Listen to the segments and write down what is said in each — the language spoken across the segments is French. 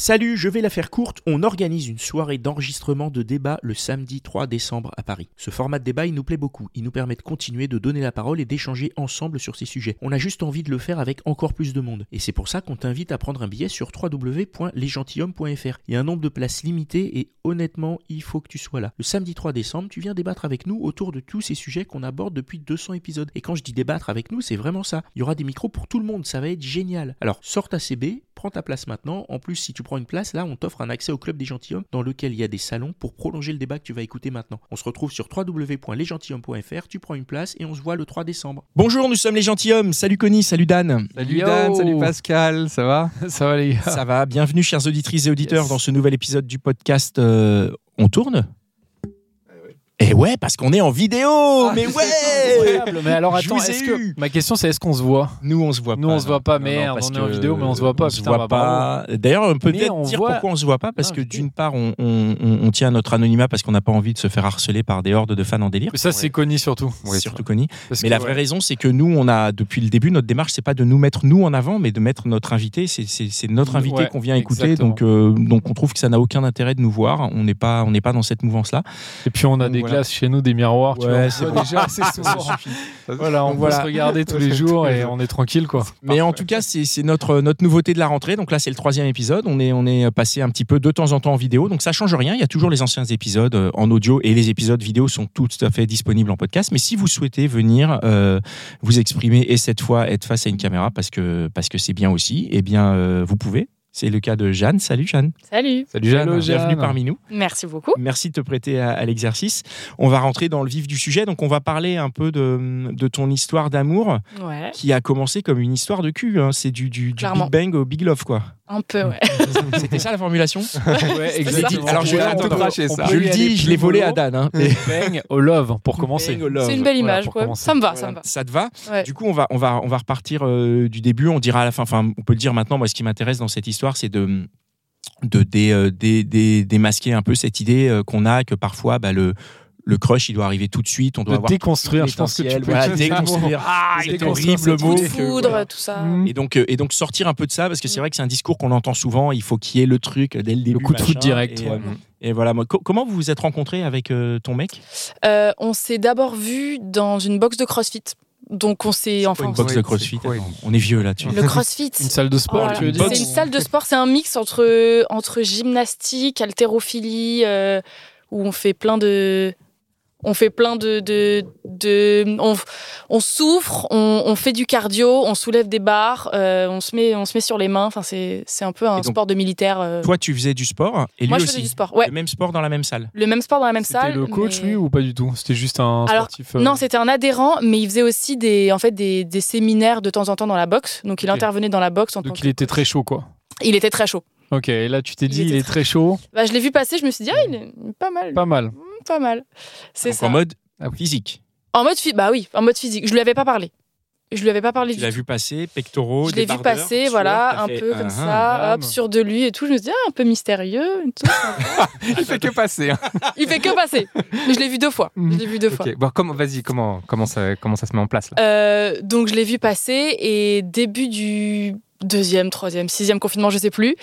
Salut, je vais la faire courte. On organise une soirée d'enregistrement de débat le samedi 3 décembre à Paris. Ce format de débat, il nous plaît beaucoup. Il nous permet de continuer de donner la parole et d'échanger ensemble sur ces sujets. On a juste envie de le faire avec encore plus de monde. Et c'est pour ça qu'on t'invite à prendre un billet sur www.lesgentilhommes.fr. Il y a un nombre de places limité et honnêtement, il faut que tu sois là. Le samedi 3 décembre, tu viens débattre avec nous autour de tous ces sujets qu'on aborde depuis 200 épisodes. Et quand je dis débattre avec nous, c'est vraiment ça. Il y aura des micros pour tout le monde, ça va être génial. Alors, sors ta CB, prends ta place maintenant. En plus, si tu prends une place, là, on t'offre un accès au club des gentilshommes dans lequel il y a des salons pour prolonger le débat que tu vas écouter maintenant. On se retrouve sur www.lesgentilhommes.fr, tu prends une place et on se voit le 3 décembre. Bonjour, nous sommes les gentilshommes. Salut Connie, salut Dan. Salut Yo. Dan, salut Pascal, ça va? Ça va les gars Ça va, bienvenue chers auditrices et auditeurs Yes. dans ce nouvel épisode du podcast euh, On tourne? Et ouais, parce qu'on est en vidéo Mais ouais Incroyable, mais alors attends, est-ce que ma question c'est est-ce qu'on se voit? Nous, on se voit Nous, pas. on se voit pas, non, merde, parce on est en vidéo, mais on se voit pas, On se voit pas. D'ailleurs, on peut peut-être dire voit- pourquoi on se voit pas, parce Ah, que d'une part, on, on- on- on tient à notre anonymat parce qu'on n'a pas envie de se faire harceler par des hordes de fans en délire. Mais ça c'est connu surtout. C'est surtout connu. Mais que, la vraie raison, c'est que nous, on a depuis le début, notre démarche, c'est pas de nous mettre nous en avant, mais de mettre notre invité. C'est- notre invité Ouais, qu'on vient écouter, exactement. donc euh, donc on trouve que ça n'a aucun intérêt de nous voir. On n'est pas on n'est pas dans cette mouvance-là. Et puis on a des voilà. chez nous, des miroirs, tu vois. c'est bon. déjà assez souvent. Voilà, on va Voilà. se regarder tous les jours et on est tranquille quoi. Mais en tout cas, c'est c'est notre, notre nouveauté de la rentrée. Donc là, c'est le troisième épisode. On est, on est passé un petit peu de temps en temps en vidéo. Donc ça change rien. Il y a toujours les anciens épisodes euh, en audio et les épisodes vidéo sont tout à fait disponibles en podcast. Mais si vous souhaitez venir euh, vous exprimer et cette fois être face à une caméra parce que parce que c'est bien aussi, eh bien euh, vous pouvez. C'est le cas de Jeanne. Salut Jeanne. Salut, Salut Jeanne. Hello, Jeanne. Bienvenue parmi nous. merci beaucoup. Merci de te prêter à, à l'exercice. On va rentrer dans le vif du sujet. Donc on va parler un peu de, de ton histoire d'amour Ouais, qui a commencé comme une histoire de cul. hein. C'est du, du, du. Big Bang au Big Love quoi. Un peu, ouais. C'était ça la formulation Ouais, exactement. Alors, je- Ouais, attends, on on ça. Je le aller dis, je l'ai volé à. Dan. hein. Bang au love pour commencer. Bang au love. C'est une belle Voilà, image, commencer. Ça me va, ça Voilà, me va. ça te va Ouais. Du coup, on va, on va, on va repartir euh, du début. On dira à la fin. Enfin, on peut le dire maintenant. Moi, ce qui m'intéresse dans cette histoire, c'est de de dé- euh, dé- dé- démasquer un peu cette idée euh, qu'on a que parfois, bah, le le crush, il doit arriver tout de suite. On doit De avoir déconstruire, je pense que tu peux Voilà, le déconstruire. Ah, C'est horrible mot. Coup de que- foudre, voilà. tout ça. Mm. Et donc, euh, et donc sortir un peu de ça, parce que c'est vrai que c'est un discours qu'on entend souvent. Il faut qu'il y ait le truc dès le début. coup de foot direct, Et, ouais. euh, et voilà. Moi, co- comment vous vous êtes rencontrés avec euh, ton mec? Euh, on s'est d'abord vu dans une box de CrossFit. Donc on s'est enfin Une box Oui, de CrossFit? Attends, On est vieux là-dessus. le CrossFit. Une salle de sport, Voilà. tu veux une dire box. C'est une salle de sport, c'est un mix entre entre gymnastique, haltérophilie, euh, où on fait plein de on fait plein de, de, de on, on souffre, on, on fait du cardio, on soulève des barres, euh, on se met on se met sur les mains. Enfin c'est c'est un peu un donc, sport de militaire. euh. Toi, tu faisais du sport et lui Moi je aussi. faisais du sport. Ouais, Le même sport dans la même salle. le même sport dans la même C'était salle. le coach mais- lui ou pas du tout? C'était juste un Alors, sportif. euh, Non, c'était un adhérent, mais il faisait aussi des, en fait, des, des séminaires de temps en temps dans la boxe. Donc, il intervenait dans la boxe en tant Donc que il était coach. très chaud quoi. Il était très chaud. Ok, et là tu t'es Il dit il est très très chaud, Bah, je l'ai vu passer, je me suis dit, ah, il est pas mal. pas mal. Pas mal. C'est ça. en mode Ah physique. En mode, bah oui, en mode physique. Je lui avais pas parlé. Je lui avais pas parlé Tu l'as vu passer, pectoraux, Je l'ai vu passer, voilà, un fait, peu ah, comme ah. ça, hop, bam. sur de lui et tout. Je me suis dit, ah, un peu mystérieux. et tout. Il fait que passer. hein. il fait que passer. Mais je l'ai vu deux fois. Je l'ai vu deux fois. Ok, bon, comment, vas-y, comment, comment, ça, comment ça se met en place là? Euh, donc je l'ai vu passer et début du deuxième, troisième, sixième confinement, je sais plus,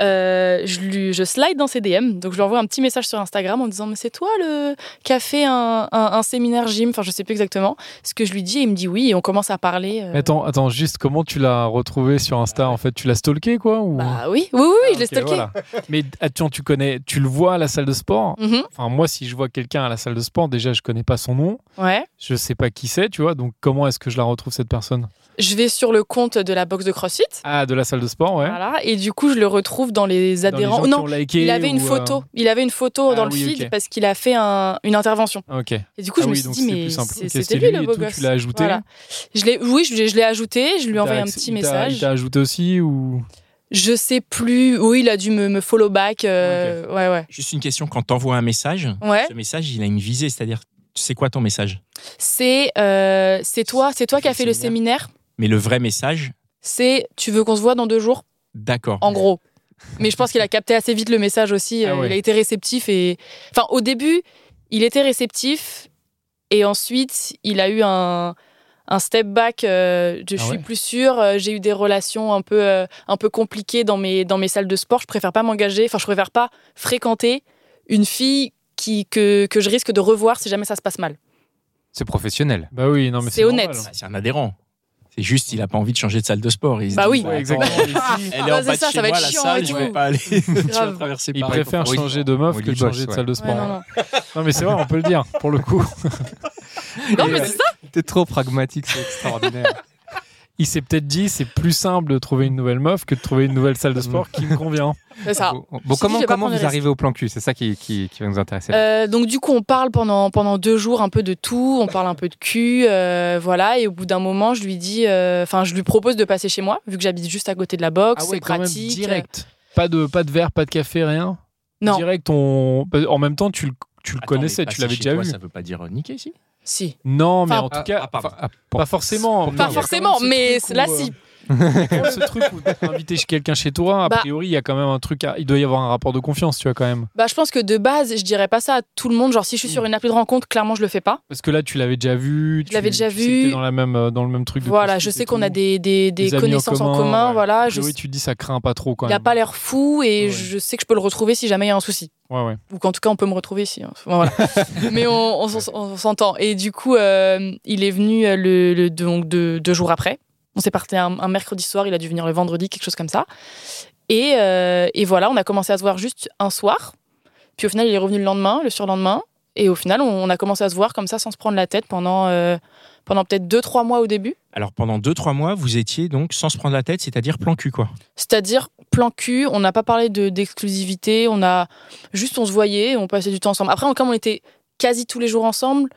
euh, je, lui, je slide dans ses DM. Donc je lui envoie un petit message sur Instagram en disant mais c'est toi le qui a fait un, un- un séminaire gym, enfin je sais plus exactement ce que je lui dis et il me dit oui et on commence à parler. euh, Attends, attends, juste comment tu l'as retrouvé sur Insta en fait? Tu l'as stalké quoi ou... bah oui, oui, oui, oui, je l'ai Ok, stalké. voilà. Mais attends, tu connais, tu le vois à la salle de sport? Mhm, Enfin, moi, si je vois quelqu'un à la salle de sport, déjà, je connais pas son nom, ouais. je sais pas qui c'est, tu vois. Donc, comment est-ce que je la retrouve cette personne? Je vais sur le compte de la boxe de CrossFit Ah, de la salle de sport, ouais. Voilà. Et du coup, je le retrouve dans les Dans les adhérents. non, ont liké il avait une euh, photo. Il avait une photo Ah dans le feed parce qu'il a fait un- une intervention. Ok. Et du coup, Ah je me oui, suis donc dit, mais c'était lui lui le beau gosse. tu l'as ajouté Voilà. Je l'ai, oui, je, l'ai- je l'ai ajouté. Je lui ai envoyé un petit message. Il t'a ajouté aussi ou? Je sais plus. Oui, il a dû me, me follow back. euh, Ouais, ouais. Juste une question, quand t'envoies un message, Ouais. ce message, il a une visée, c'est-à-dire, c'est quoi ton message? C'est, euh, c'est toi, c'est toi qui as fait le séminaire. Mais le vrai message, C'est, tu veux qu'on se voit dans deux jours, d'accord. en gros. Mais je pense qu'il a capté assez vite le message aussi. Ah euh, ouais. Il a été réceptif et, enfin, au début, il était réceptif et ensuite, il a eu un un step back. euh, je Ah suis ouais. plus sûre. euh, J'ai eu des relations un peu euh, un peu compliquées dans mes dans mes salles de sport. Je préfère pas m'engager. Enfin, je préfère pas fréquenter une fille qui que que je risque de revoir si jamais ça se passe mal. C'est professionnel. Bah oui, non mais C'est honnête. C'est un adhérent. C'est juste, il a pas envie de changer de salle de sport. Il se Bah dit, oui. Ouais, exactement. Ici, Elle est en c'est bas de ça, chez ça va moi, être la chiant salle, je vais pas aller. tu vas Grave. traverser il Paris préfère pour- changer de meuf que de changer de salle de Ouais, sport. non, non. Non mais c'est vrai, on peut le dire pour le coup. Non, mais c'est ça. T'es trop pragmatique, c'est extraordinaire. Il s'est peut-être dit c'est plus simple de trouver une nouvelle meuf que de trouver une nouvelle salle de sport qui me convient. C'est ça. Bon, bon, dit, comment vous arrivez au plan cul? C'est ça qui, qui, qui va nous intéresser. Euh, donc du coup, on parle pendant pendant deux jours un peu de tout. On parle un peu de cul, euh, voilà. Et au bout d'un moment, je lui dis, euh, enfin, je lui propose de passer chez moi, vu que j'habite juste à côté de la boxe, c'est Ah même, pratique. direct. Pas de pas de verre, pas de café, rien? Non, Direct on en même temps tu le tu le Attends, connaissais, tu l'avais déjà toi, vu. Ça veut pas dire niquer, si si. Non, mais Enfin, en tout ah, cas ah, pardon. Ah, pas forcément. Pas forcément, mais là, où, euh, si. Il a ce truc où chez quelqu'un chez toi, a Bah. priori, il y a quand même un truc. à- Il doit y avoir un rapport de confiance, tu vois, quand même. Bah, je pense que de base, je dirais pas ça à tout le monde. Genre, si je suis sur une appli de rencontre, clairement, je le fais pas. Parce que là, tu l'avais déjà vu. Je tu- l'avais déjà tu vu. dans, la même, euh, dans le même truc. Voilà, je sais qu'on a des, des, des Des amis connaissances en commun. ouais. Voilà, A je priori, tu dis ça craint pas trop quand il a même. pas l'air fou et Ouais. je sais que je peux le retrouver si jamais il y a un souci. Ouais, ouais. ou qu'en tout cas on peut me retrouver ici. hein. Voilà. Mais on, on s'en- on s'entend. Et du coup, euh, il est venu euh, le, le- donc deux, deux jours après. On s'est parti un, un mercredi soir, il a dû venir le vendredi, quelque chose comme ça. Et, euh, et voilà, on a commencé à se voir juste un soir. Puis au final, il est revenu le lendemain, le surlendemain. Et au final, on, on a commencé à se voir comme ça sans se prendre la tête pendant, euh, pendant peut-être deux, trois mois au début. Alors pendant 2-3 mois, vous étiez donc sans se prendre la tête, c'est-à-dire plan cul, quoi. C'est-à-dire plan cul, on n'a pas parlé de d'exclusivité, on a juste on se voyait, on passait du temps ensemble. Après, comme on était quasi tous les jours ensemble,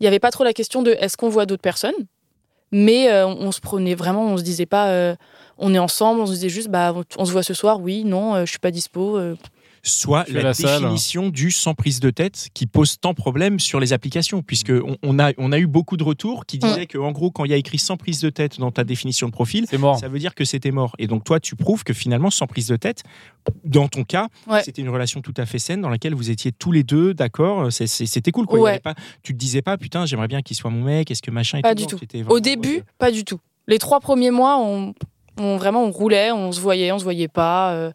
il n'y avait pas trop la question de est-ce qu'on voit d'autres personnes? Mais euh, on, se prenait vraiment, on se disait pas euh, on est ensemble, on se disait juste bah on se voit ce soir, oui, non, euh, je suis pas dispo. Euh. Soit la, salle. définition du sans prise de tête qui pose tant problème sur les applications, puisque Mm. on, on a, on a eu beaucoup de retours qui disaient que en gros, quand il y a écrit sans prise de tête dans ta définition de profil, C'est mort. ça veut dire que c'était mort. Et donc toi, tu prouves que finalement, sans prise de tête, dans ton cas, Ouais. c'était une relation tout à fait saine dans laquelle vous étiez tous les deux d'accord. C'était cool. Quoi. Ouais. avait pas, tu te disais pas, putain, j'aimerais bien qu'il soit mon mec, est-ce que machin. et Pas tout. du tout. Au début, pas du tout. Les trois premiers mois, on, on- vraiment on roulait, on se voyait, on se voyait pas. euh,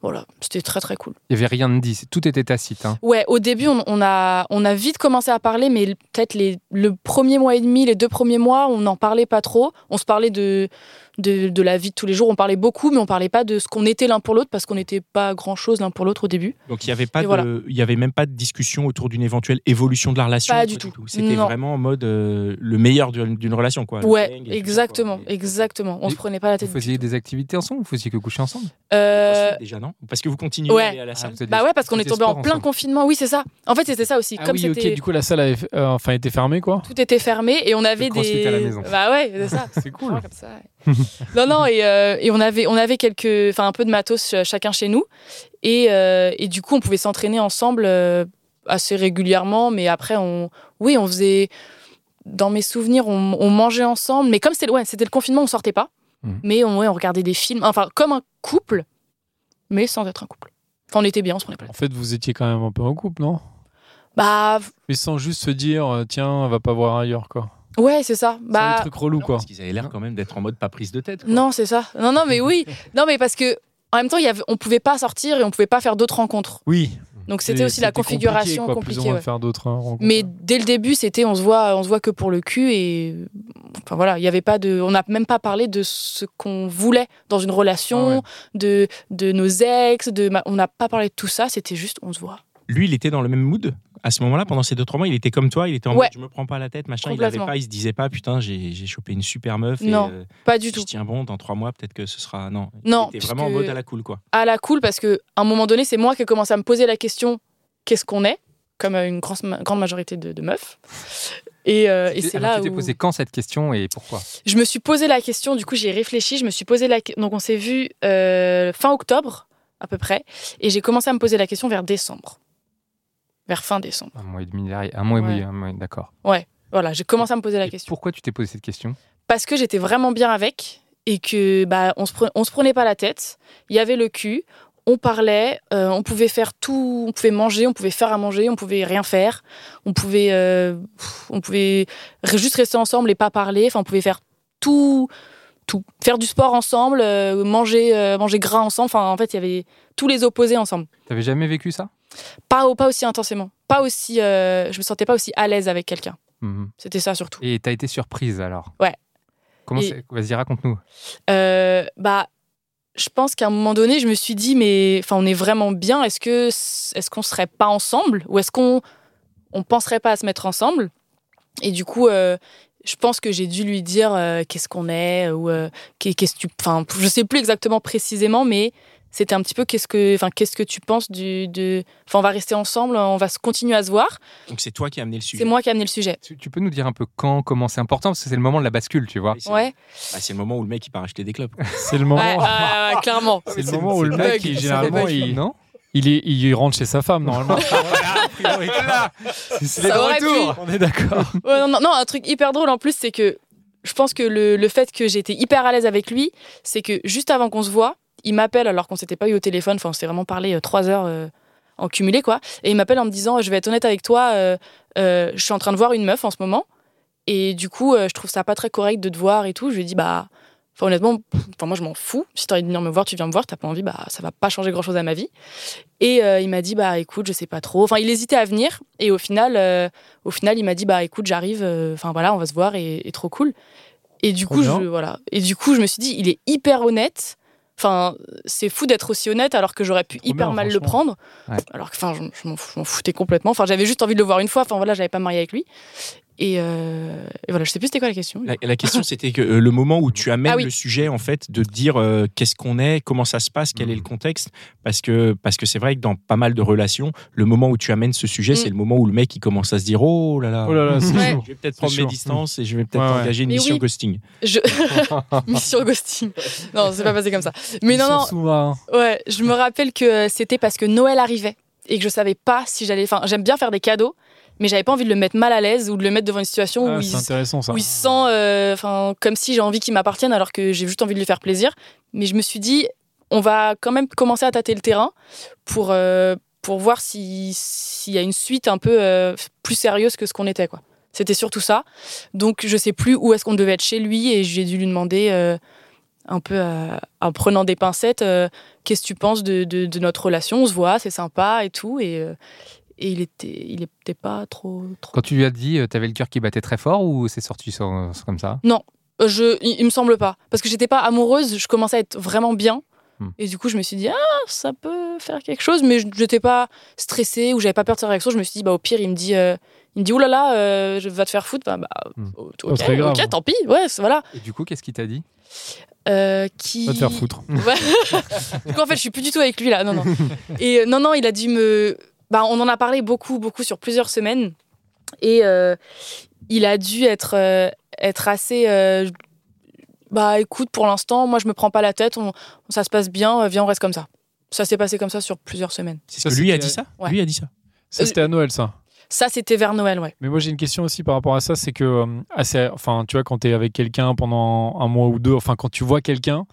voilà, c'était très très cool. Il n'y avait rien de dit, tout était tacite. hein. Ouais, au début, on, on a, on a vite commencé à parler, mais peut-être les, le premier mois et demi, les deux premiers mois, on n'en parlait pas trop. On se parlait de, de, de la vie de tous les jours, on parlait beaucoup, mais on parlait pas de ce qu'on était l'un pour l'autre, parce qu'on n'était pas grand-chose l'un pour l'autre au début. Donc il y avait pas de, voilà. y avait même pas de discussion autour d'une éventuelle évolution de la relation. Pas du tout. C'était vraiment en mode euh, le meilleur d'une relation quoi. Ouais, exactement, quoi. Et- exactement. On Et se prenait pas la Vous tête. du faisiez des activités ensemble Vous faisiez que coucher ensemble? Euh, déjà non? Parce que vous continuez ouais. à aller à la salle. vous aviez- bah ouais, parce qu'on vous est tombé en plein ensemble. confinement. Oui, c'est ça. En fait, c'était ça aussi. Ah Comme oui, ok, c'était. du coup, la salle avait euh, enfin, été fermée, quoi. Tout était fermé et on avait des. à la maison. Bah ouais, c'est ça. C'est cool. Ouais, comme ça, ouais. non, non, et, euh, et on avait, on avait quelques, enfin un peu de matos euh, chacun chez nous, et, euh, et du coup on pouvait s'entraîner ensemble euh, assez régulièrement, mais après on, oui, on faisait, dans mes souvenirs, on, on mangeait ensemble, mais comme c'était, ouais, c'était le confinement, on sortait pas, Mhm. mais on, ouais, on regardait des films, enfin comme un couple, mais sans être un couple. Enfin on était bien, on se prenait pas. En fait, vous étiez quand même un peu en couple, non? Bah Mais sans juste se dire, tiens, on va pas voir ailleurs, quoi. Ouais, c'est ça. Sans les Bah trucs relous, quoi. Parce qu'ils avaient l'air quand même d'être en mode pas prise de tête. quoi. non, c'est ça. Non, non, mais oui, non, mais parce que en même temps, il y avait, on pouvait pas sortir et on pouvait pas faire d'autres rencontres. Oui. Donc c'était aussi la configuration compliqué, quoi, compliquée. Plus ouais. faire d'autres hein, rencontres. Mais dès le début, c'était on se voit, on se voit que pour le cul et enfin voilà, il y avait pas de, on n'a même pas parlé de ce qu'on voulait dans une relation, Ah ouais. de de nos ex, de, on n'a pas parlé de tout ça. C'était juste on se voit. Lui, il était dans le même mood? À ce moment-là, pendant ces deux trois mois, il était comme toi, il était en Ouais. mode je me prends pas la tête, machin. Il avait pas, il se disait pas putain, j'ai j'ai chopé une super meuf. Non, et, euh, Pas du si tout. je tiens bon, dans trois mois, peut-être que ce sera. Non. Non, Il était vraiment en mode à la cool, quoi. À la cool, parce que à un moment donné, c'est moi qui ai commencé à me poser la question qu'est-ce qu'on est Comme euh, une grande, grande majorité de, de meufs. Et, euh, et c'est là tu t'es où posé quand cette question et pourquoi? Je me suis posé la question. Du coup, j'y ai réfléchi. Je me suis posé la. Donc, on s'est vu euh, fin octobre à peu près, et j'ai commencé à me poser la question vers décembre, vers fin décembre. Un mois et demi derrière. Un mois et Ouais. demi, d'accord. Voilà, j'ai commencé à me poser la Et question. Pourquoi tu t'es posé cette question? Parce que j'étais vraiment bien avec et que bah on se pre- on se prenait pas la tête. Il y avait le cul, on parlait, euh, on pouvait faire tout, on pouvait manger, on pouvait faire à manger, on pouvait rien faire, on pouvait euh, on pouvait juste rester ensemble et pas parler. Enfin, on pouvait faire tout tout faire du sport ensemble, euh, manger manger gras ensemble. Enfin, en fait, il y avait tous les opposés ensemble. T'avais jamais vécu ça? Pas pas aussi intensément, pas aussi euh, je me sentais pas aussi à l'aise avec quelqu'un. Mhm. C'était ça surtout. Et t'as été surprise alors? Ouais. Comment Et- Vas-y, raconte-nous. Euh, bah, je pense qu'à un moment donné, je me suis dit, mais enfin, on est vraiment bien. Est-ce que est-ce qu'on serait pas ensemble ou est-ce qu'on on penserait pas à se mettre ensemble? Et du coup, euh, je pense que j'ai dû lui dire euh, qu'est-ce qu'on est ou euh, qu'est- qu'est-ce que tu, enfin, je sais plus exactement précisément, mais c'était un petit peu qu'est-ce que, enfin, qu'est-ce que tu penses du, de, enfin, on va rester ensemble, on va se continuer à se voir. Donc c'est toi qui as amené le sujet. C'est moi qui ai amené le sujet. Tu, tu peux nous dire un peu quand, comment c'est important Parce que c'est le moment de la bascule, tu vois. Oui, c'est- Ouais, bah, c'est le moment où le mec il part acheter des clubs. C'est le moment. ouais, ouais, clairement. C'est le c'est- moment où le c'est mec, il, généralement, bug, il, non il, est, il rentre chez sa femme, normalement. Ça aurait pu. On est d'accord. Ouais, non, non, non, un truc hyper drôle en plus, c'est que je pense que le, le fait que j'étais hyper à l'aise avec lui, c'est que juste avant qu'on se voit, il m'appelle alors qu'on s'était pas eu au téléphone, enfin on s'était vraiment parlé euh, trois heures euh, en cumulé quoi, et il m'appelle en me disant je vais être honnête avec toi, euh, euh, je suis en train de voir une meuf en ce moment, et du coup euh, je trouve ça pas très correct de te voir et tout, je lui dis bah Enfin, honnêtement, enfin, moi je m'en fous. Si t'as envie de venir me voir, tu viens me voir. T'as pas envie, bah ça va pas changer grand chose à ma vie. Et euh, il m'a dit bah écoute, je sais pas trop. Enfin, il hésitait à venir. Et au final, euh, au final, il m'a dit bah écoute, j'arrive. euh, Enfin voilà, on va se voir et, et trop cool. Et du Trop coup, bien. je, voilà. Et du coup, je me suis dit, il est hyper honnête. Enfin, c'est fou d'être aussi honnête alors que j'aurais pu hyper bien, mal le prendre. Ouais. Alors que, enfin, je, je m'en foutais complètement. Enfin, j'avais juste envie de le voir une fois. Enfin voilà, j'avais pas marié avec lui. Et, euh, et voilà, je sais plus c'était quoi la question. La, la question c'était que euh, le moment où tu amènes Ah oui. le sujet en fait de dire euh, qu'est-ce qu'on est, comment ça se passe, quel est le contexte, parce que parce que c'est vrai que dans pas mal de relations, le moment où tu amènes ce sujet, Mm. c'est le moment où le mec il commence à se dire oh là là, Oh là là, c'est Ouais. je vais peut-être prendre mes distances et je vais peut-être Ouais, ouais. engager une Mais mission oui. ghosting. Je... Mission ghosting. Non, c'est pas passé comme ça. Mais Ils non, non, sous-marins. Ouais, je me rappelle que c'était parce que Noël arrivait et que je savais pas si j'allais. Enfin, j'aime bien faire des cadeaux, mais j'avais pas envie de le mettre mal à l'aise ou de le mettre devant une situation Ah, où, il, intéressant ça. où il se sent, euh, enfin, comme si j'ai envie qu'il m'appartienne alors que j'ai juste envie de lui faire plaisir. Mais je me suis dit, on va quand même commencer à tâter le terrain pour euh, pour voir si s'il y a une suite un peu euh, plus sérieuse que ce qu'on était, quoi. C'était surtout ça. Donc, je sais plus où est-ce qu'on devait être chez lui et j'ai dû lui demander. euh, un peu en prenant des pincettes, euh, qu'est-ce que tu penses de, de- de notre relation? On se voit, c'est sympa et tout. Et, euh, et il était, il était pas trop. trop... Quand tu lui as dit, euh, t'avais le cœur qui battait très fort ou c'est sorti sans- sans- comme ça? Euh, Je, il, il me semble pas. Parce que j'étais pas amoureuse, je commençais à être vraiment bien. Hmm. Et du coup, je me suis dit, ah, ça peut faire quelque chose. Mais je n'étais pas stressée ou j'avais pas peur de sa réaction. Je me suis dit, bah, au pire, il me dit, euh, il me dit, oulala, là là, euh, je vais te faire foutre. Bah, bah, Hmm. ok, ok, tant pis. Ouais, voilà. Et du coup, qu'est-ce qu'il t'a dit? Euh, qui... Va te faire foutre. Ouais. du coup, en fait, je suis plus du tout avec lui là. Non, non. Et euh, non, non, il a dû me. Bah, on en a parlé beaucoup, beaucoup sur plusieurs semaines. Et euh, il a dû être, euh, être assez. euh, bah, écoute, pour l'instant, moi, je me prends pas la tête. On, ça se passe bien. viens, on reste comme ça. Ça s'est passé comme ça sur plusieurs semaines. C'est Ça, ce que lui a dit ça? Ouais. Lui a dit ça? Ça, c'était à Noël, ça. Ça, c'était vers Noël, ouais. Mais moi, j'ai une question aussi par rapport à ça. C'est que, euh, assez- enfin, tu vois, quand tu es avec quelqu'un pendant un mois ou deux, enfin, quand tu vois quelqu'un,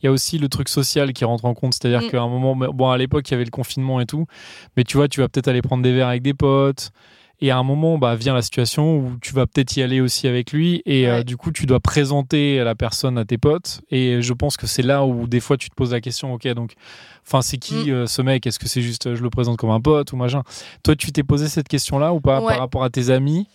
il y a aussi le truc social qui rentre en compte. C'est-à-dire Mm. qu'à un moment, bon, à l'époque, il y avait le confinement et tout. Mais tu vois, tu vas peut-être aller prendre des verres avec des potes. Et à un moment, bah, vient la situation où tu vas peut-être y aller aussi avec lui. Et euh, du coup, tu dois présenter la personne à tes potes. Et je pense que c'est là où des fois, tu te poses la question, ok, donc, enfin, c'est qui Mm. euh, ce mec? Est-ce que c'est juste, euh, je le présente comme un pote ou machin? Toi, tu t'es posé cette question-là ou pas Ouais. par rapport à tes amis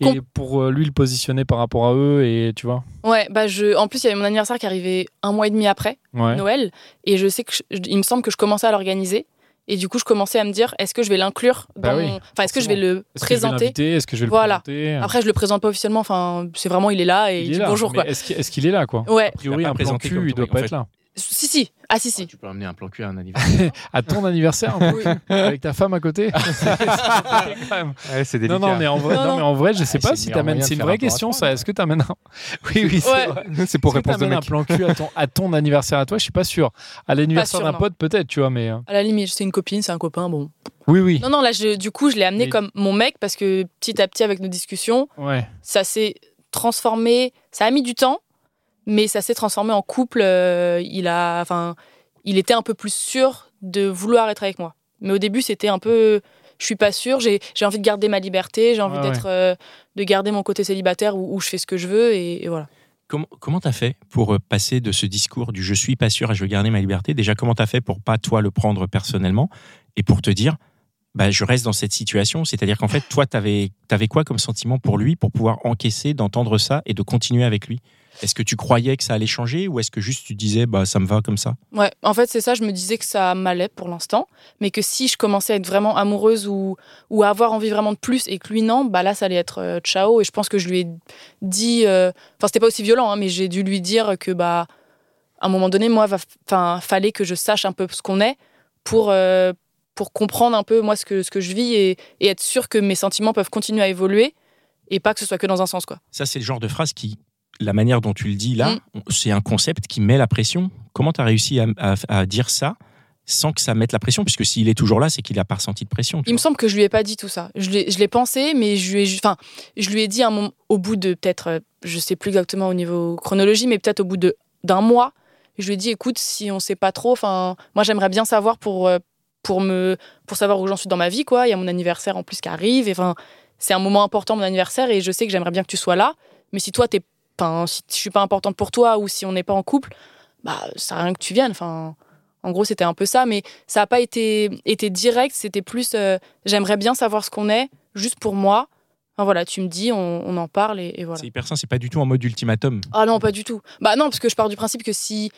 et Com- pour lui le positionner par rapport à eux et tu vois? Ouais, bah, je... en plus, il y avait mon anniversaire qui arrivait un mois et demi après. Ouais. Noël et je sais que je- il me semble que je commençais à l'organiser Et du coup, je commençais à me dire, est-ce que je vais l'inclure dans Bah oui, mon- Enfin, est-ce que je vais le Est-ce que je vais présenter Est-ce que je vais le Voilà. présenter Après, je le présente pas officiellement. Enfin, c'est vraiment, il est là et il, il est dit là. bonjour. Est-ce qu'il est, est là, quoi? Ouais. A priori, l'as un présenté cul, comme il doit pas en être là. Si, si. Ah, si, si. Tu peux amener un plan cul à un anniversaire. À ton anniversaire, Oui. avec ta femme à côté. Ouais, c'est Non, délicat. non, mais en vrai, Non, non, non. mais en vrai je sais Ah, pas c'est si t'amènes. C'est une vraie un question, ça. Est-ce que t'amènes un. Oui, oui, c'est Ouais. pour réponse de t'amènes un mec. plan cul à ton, à ton anniversaire? À toi Je suis pas sûr. À l'anniversaire d'un pote, peut-être, tu vois, mais. euh, À la limite, c'est une copine, c'est un copain, bon. Oui, oui. Non, non, là, je- du coup, je l'ai amené Mais- comme mon mec parce que petit à petit, avec nos discussions, Ouais. ça s'est transformé. Ça a mis du temps, mais ça s'est transformé en couple. euh, il a, enfin, il était un peu plus sûr de vouloir être avec moi. Mais au début, c'était un peu. Je suis pas sûre. J'ai j'ai envie de garder ma liberté. J'ai envie Ouais, d'être, euh, de garder mon côté célibataire où, où je fais ce que je veux et, et voilà. Comment comment t'as fait pour euh, passer de ce discours du je suis pas sûr et je veux garder ma liberté Déjà, comment t'as fait pour pas toi le prendre personnellement et pour te dire bah, je reste dans cette situation? C'est-à-dire qu'en fait, toi, t'avais avais quoi comme sentiment pour lui pour pouvoir encaisser, d'entendre ça et de continuer avec lui? Est-ce que tu croyais que ça allait changer ou est-ce que juste tu disais bah ça me va comme ça? Ouais, en fait, c'est ça. Je me disais que ça m'allait pour l'instant, mais que si je commençais à être vraiment amoureuse ou, ou à avoir envie vraiment de plus et que lui non, bah là, ça allait être euh, ciao. Et je pense que je lui ai dit. euh, Enfin, c'était pas aussi violent, hein, mais j'ai dû lui dire que, bah, à un moment donné, moi, enfin, fallait que je sache un peu ce qu'on est pour. euh, pour comprendre un peu moi ce que, ce que je vis et, et être sûr que mes sentiments peuvent continuer à évoluer et pas que ce soit que dans un sens quoi. Ça, c'est le genre de phrase qui, la manière dont tu le dis là, Mm. c'est un concept qui met la pression. Comment tu as réussi à, à- à dire ça sans que ça mette la pression? Puisque s'il est toujours là, c'est qu'il n'a pas ressenti de pression. Il me semble que je lui ai pas dit tout ça. Je l'ai, pensé, mais je lui ai, enfin, je lui ai dit un moment, au bout de peut-être, euh, je sais plus exactement au niveau chronologie, mais peut-être au bout d'un mois, je lui ai dit, écoute, si on sait pas trop, enfin, moi j'aimerais bien savoir pour euh, pour me pour savoir où j'en suis dans ma vie, quoi. Il y a mon anniversaire en plus qui arrive, enfin, c'est un moment important mon anniversaire, et je sais que j'aimerais bien que tu sois là. Mais si toi t'es, enfin, si je suis pas importante pour toi ou si on n'est pas en couple, bah, ça rien que tu viennes. Enfin, en gros, c'était un peu ça, mais ça n'a pas été, été direct, c'était plus euh, j'aimerais bien savoir ce qu'on est, juste pour moi. Enfin, voilà, tu me dis, on, on en parle et, et voilà. C'est hyper sain, c'est pas du tout en mode ultimatum. Ah non, pas du tout. Bah non, parce que je pars du principe que si,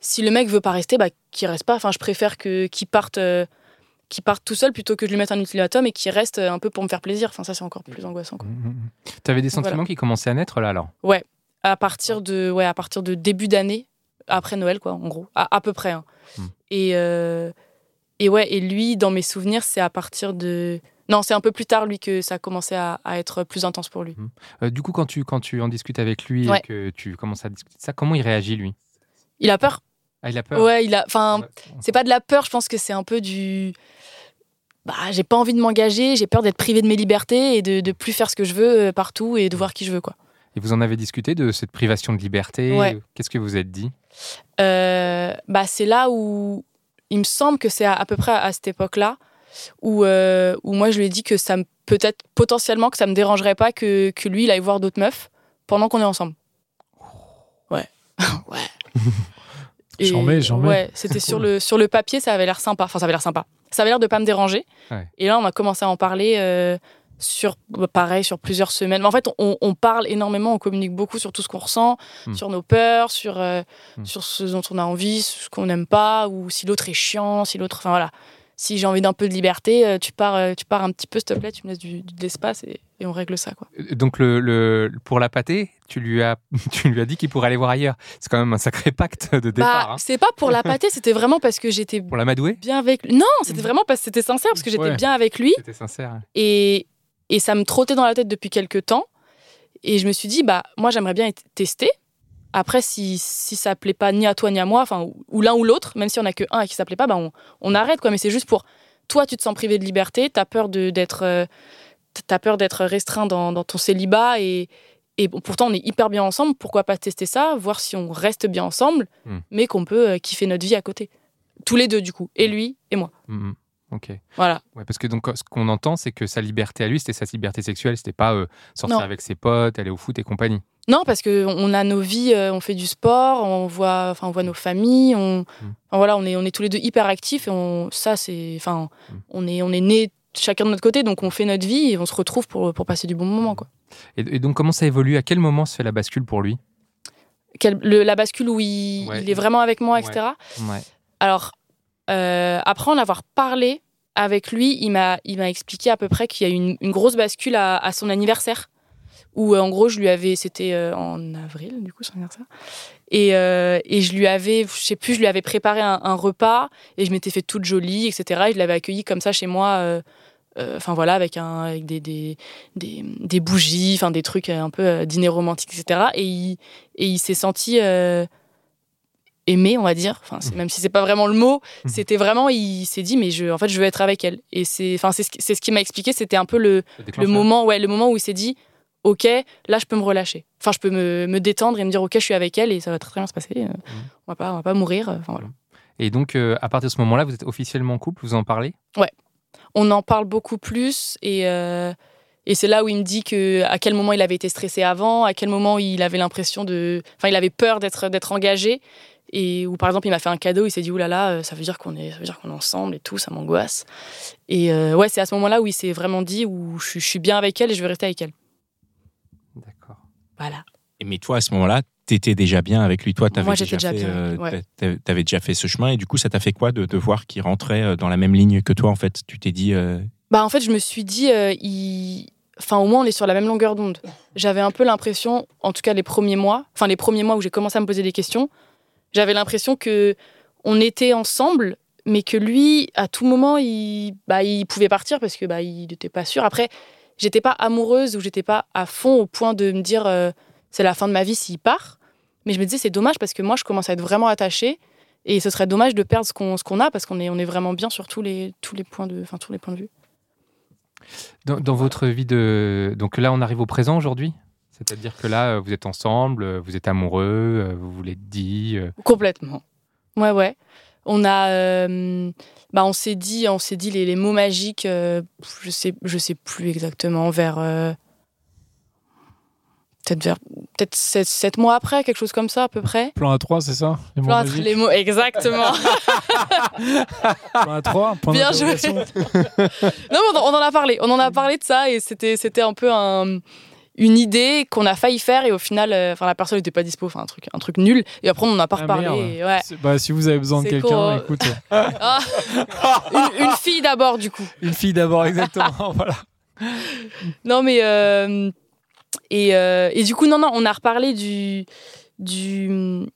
si le mec veut pas rester, bah qu'il reste pas. Enfin, je préfère que qu'il parte, euh, qu'il parte tout seul plutôt que de lui mettre un ultimatum et qu'il reste euh, un peu pour me faire plaisir. Enfin, ça c'est encore plus angoissant. quoi. Tu avais des sentiments Voilà. qui commençaient à naître là alors? À partir de, ouais, à partir de début d'année, après Noël, quoi, en gros, à, à peu près. hein. Et euh, et ouais, et lui, dans mes souvenirs, c'est à partir de, non, c'est un peu plus tard lui que ça a commencé à, à être plus intense pour lui. Euh, Du coup, quand tu, quand tu en discutes avec lui Ouais. et que tu commences à discuter de ça, comment il réagit lui? Il a peur. Ah, il a peur Ouais, il a, enfin. C'est pas de la peur, je pense que c'est un peu du. Bah, j'ai pas envie de m'engager, j'ai peur d'être privé de mes libertés et de, de plus faire ce que je veux euh, partout et de voir qui je veux, quoi. Et vous en avez discuté de cette privation de liberté? Ouais. Qu'est-ce que vous êtes dit? Euh, bah, c'est là où il me semble que c'est à, à peu près à, cette époque-là où, euh, où moi je lui ai dit que ça me peut-être potentiellement que ça me dérangerait pas que, que lui il aille voir d'autres meufs pendant qu'on est ensemble. Ouais. ouais. J'en mets, j'en mets. Ouais, c'était sur le sur le papier, ça avait l'air sympa. Enfin, ça avait l'air sympa. Ça avait l'air de pas me déranger. Ouais. Et là, on a commencé à en parler euh, sur pareil sur plusieurs semaines. Mais en fait, on, on parle énormément, on communique beaucoup sur tout ce qu'on ressent, Hmm. sur nos peurs, sur euh, Hmm. sur ce dont on a envie, ce qu'on n'aime pas, ou si l'autre est chiant, si l'autre, enfin voilà. Si j'ai envie d'un peu de liberté, euh, tu pars, euh, tu pars un petit peu, s'il te plaît, tu me laisses du, de l'espace et, et on règle ça, quoi. Euh, Donc, le, le- pour la pâtée, tu lui as, tu lui as dit qu'il pourrait aller voir ailleurs. C'est quand même un sacré pacte de départ. bah, hein. c'est pas pour la pâter, c'était vraiment parce que j'étais Pour l'amadouer bien avec. Non, c'était vraiment parce que c'était sincère, parce que j'étais Ouais. bien avec lui. C'était sincère. Et, et ça me trottait dans la tête depuis quelques temps. Et je me suis dit, bah, moi, j'aimerais bien être tester. Après, si, si ça plaît pas ni à toi ni à moi, enfin, ou, ou l'un ou l'autre, même si on a que un et qui ça plaît pas, bah, on, on arrête, quoi. Mais c'est juste pour toi, tu te sens privé de liberté, t'as peur de- d'être, euh, t'as peur d'être restreint dans, dans ton célibat et, et bon, pourtant, on est hyper bien ensemble. Pourquoi pas tester ça, voir si on reste bien ensemble, Hmm. mais qu'on peut euh, kiffer notre vie à côté. Tous les deux, du coup. Et lui et moi. Mhm. Ok. Voilà. Ouais, parce que donc ce qu'on entend, c'est que sa liberté à lui, c'était sa liberté sexuelle. C'était pas euh, sortir Non. avec ses potes, aller au foot et compagnie. Non, parce que on a nos vies, euh, on fait du sport, on voit, enfin, on voit nos familles, on, enfin, voilà, on est, on est tous les deux hyper actifs et on, ça, c'est, enfin, Mm. on est, on est nés chacun de notre côté, donc on fait notre vie et on se retrouve pour, pour passer du bon moment, quoi. Et, et donc comment ça évolue? À quel moment se fait la bascule pour lui? Quel- le- la bascule où il, Ouais. il est vraiment avec moi, Ouais. etc. Ouais. Alors, euh, après en avoir parlé avec lui, il m'a, il m'a expliqué à peu près qu'il y a eu une, grosse bascule à, son anniversaire. Où euh, en gros, je lui avais. C'était euh, en avril, du coup, son anniversaire. Et, et je lui avais, je sais plus, je lui avais préparé un, repas et je m'étais fait toute jolie, etc. Et je l'avais accueilli comme ça chez moi. Enfin voilà, avec, un, avec des, des, des, bougies, enfin des trucs un peu euh, dîner romantique, etc. Et il, et il s'est senti aimé, on va dire. Enfin, c'est- même si c'est pas vraiment le mot, Mhm. c'était vraiment, il s'est dit, mais je, en fait, je veux être avec elle. Et c'est, enfin, c'est ce, qui- ce qu'il m'a expliqué. C'était un peu le, Le moment, ouais, le moment où il s'est dit, ok, là, je peux me relâcher. Enfin, je peux me, me détendre et me dire, ok, je suis avec elle et ça va très, très bien se passer. Euh, On va pas, on va pas mourir. Enfin, voilà. Et donc, euh, à partir de ce moment-là, vous êtes officiellement en couple, vous en parlez? On en parle beaucoup plus et, euh, et c'est là où il me dit que à quel moment il avait été stressé avant, à quel moment il avait l'impression de, enfin il avait peur d'être d'être engagé et où par exemple il m'a fait un cadeau, il s'est dit oulala là là, ça veut dire qu'on est, ça veut dire qu'on est ensemble et tout, ça m'angoisse. Et euh, ouais c'est à ce moment-là où il s'est vraiment dit où je, suis- je suis bien avec elle et je veux rester avec elle. D'accord. Voilà. Et Mais toi, à ce moment-là, t'étais déjà bien avec lui. Toi, t'avais déjà, fait, euh, ouais. déjà fait ce chemin. Et du coup, ça t'a fait quoi de, de voir qu'il rentrait euh, dans la même ligne que toi, en fait? Tu t'es dit, euh, Bah en fait je me suis dit, euh, il... enfin au moins on est sur la même longueur d'onde. J'avais un peu l'impression, en tout cas les premiers mois, enfin les premiers mois où j'ai commencé à me poser des questions, j'avais l'impression que on était ensemble, mais que lui, à tout moment, il, bah, pouvait partir parce que bah, il n'était pas sûr. Après, j'étais pas amoureuse ou j'étais pas à fond au point de me dire euh, c'est la fin de ma vie s'il part. Mais je me disais c'est dommage parce que moi je commence à être vraiment attachée et ce serait dommage de perdre ce qu'on qu'on a parce qu'on est on est vraiment bien sur tous les tous les points de enfin tous les points de vue. Dans votre vie de. Donc là, on arrive au présent aujourd'hui? C'est-à-dire que là, euh, vous êtes ensemble, euh, vous êtes amoureux, euh, vous vous l'êtes dit. Complètement. Ouais, ouais. On a, euh, bah, on s'est dit, on s'est dit les, les mots magiques. euh, je sais, je sais plus exactement vers, euh, peut-être vers, peut-être sept, sept mois après, quelque chose comme ça à peu près. Plan A3, c'est ça Les mots Plan- magiques les mots, exactement. Plan A3, point Bien joué. non, mais on, en- on en a parlé. On en a parlé de ça et c'était, c'était un peu un- une idée qu'on a failli faire et au final, euh, enfin la personne n'était pas dispo, enfin un truc, un truc nul. Et après on n'en a pas Ah, reparlé. et ouais. Bah, si vous avez besoin de quelqu'un, écoute, Ah. une, une fille d'abord du coup. une fille d'abord, exactement. voilà. Non, mais. euh, et, euh, et du coup, non, non, on a reparlé du. Du,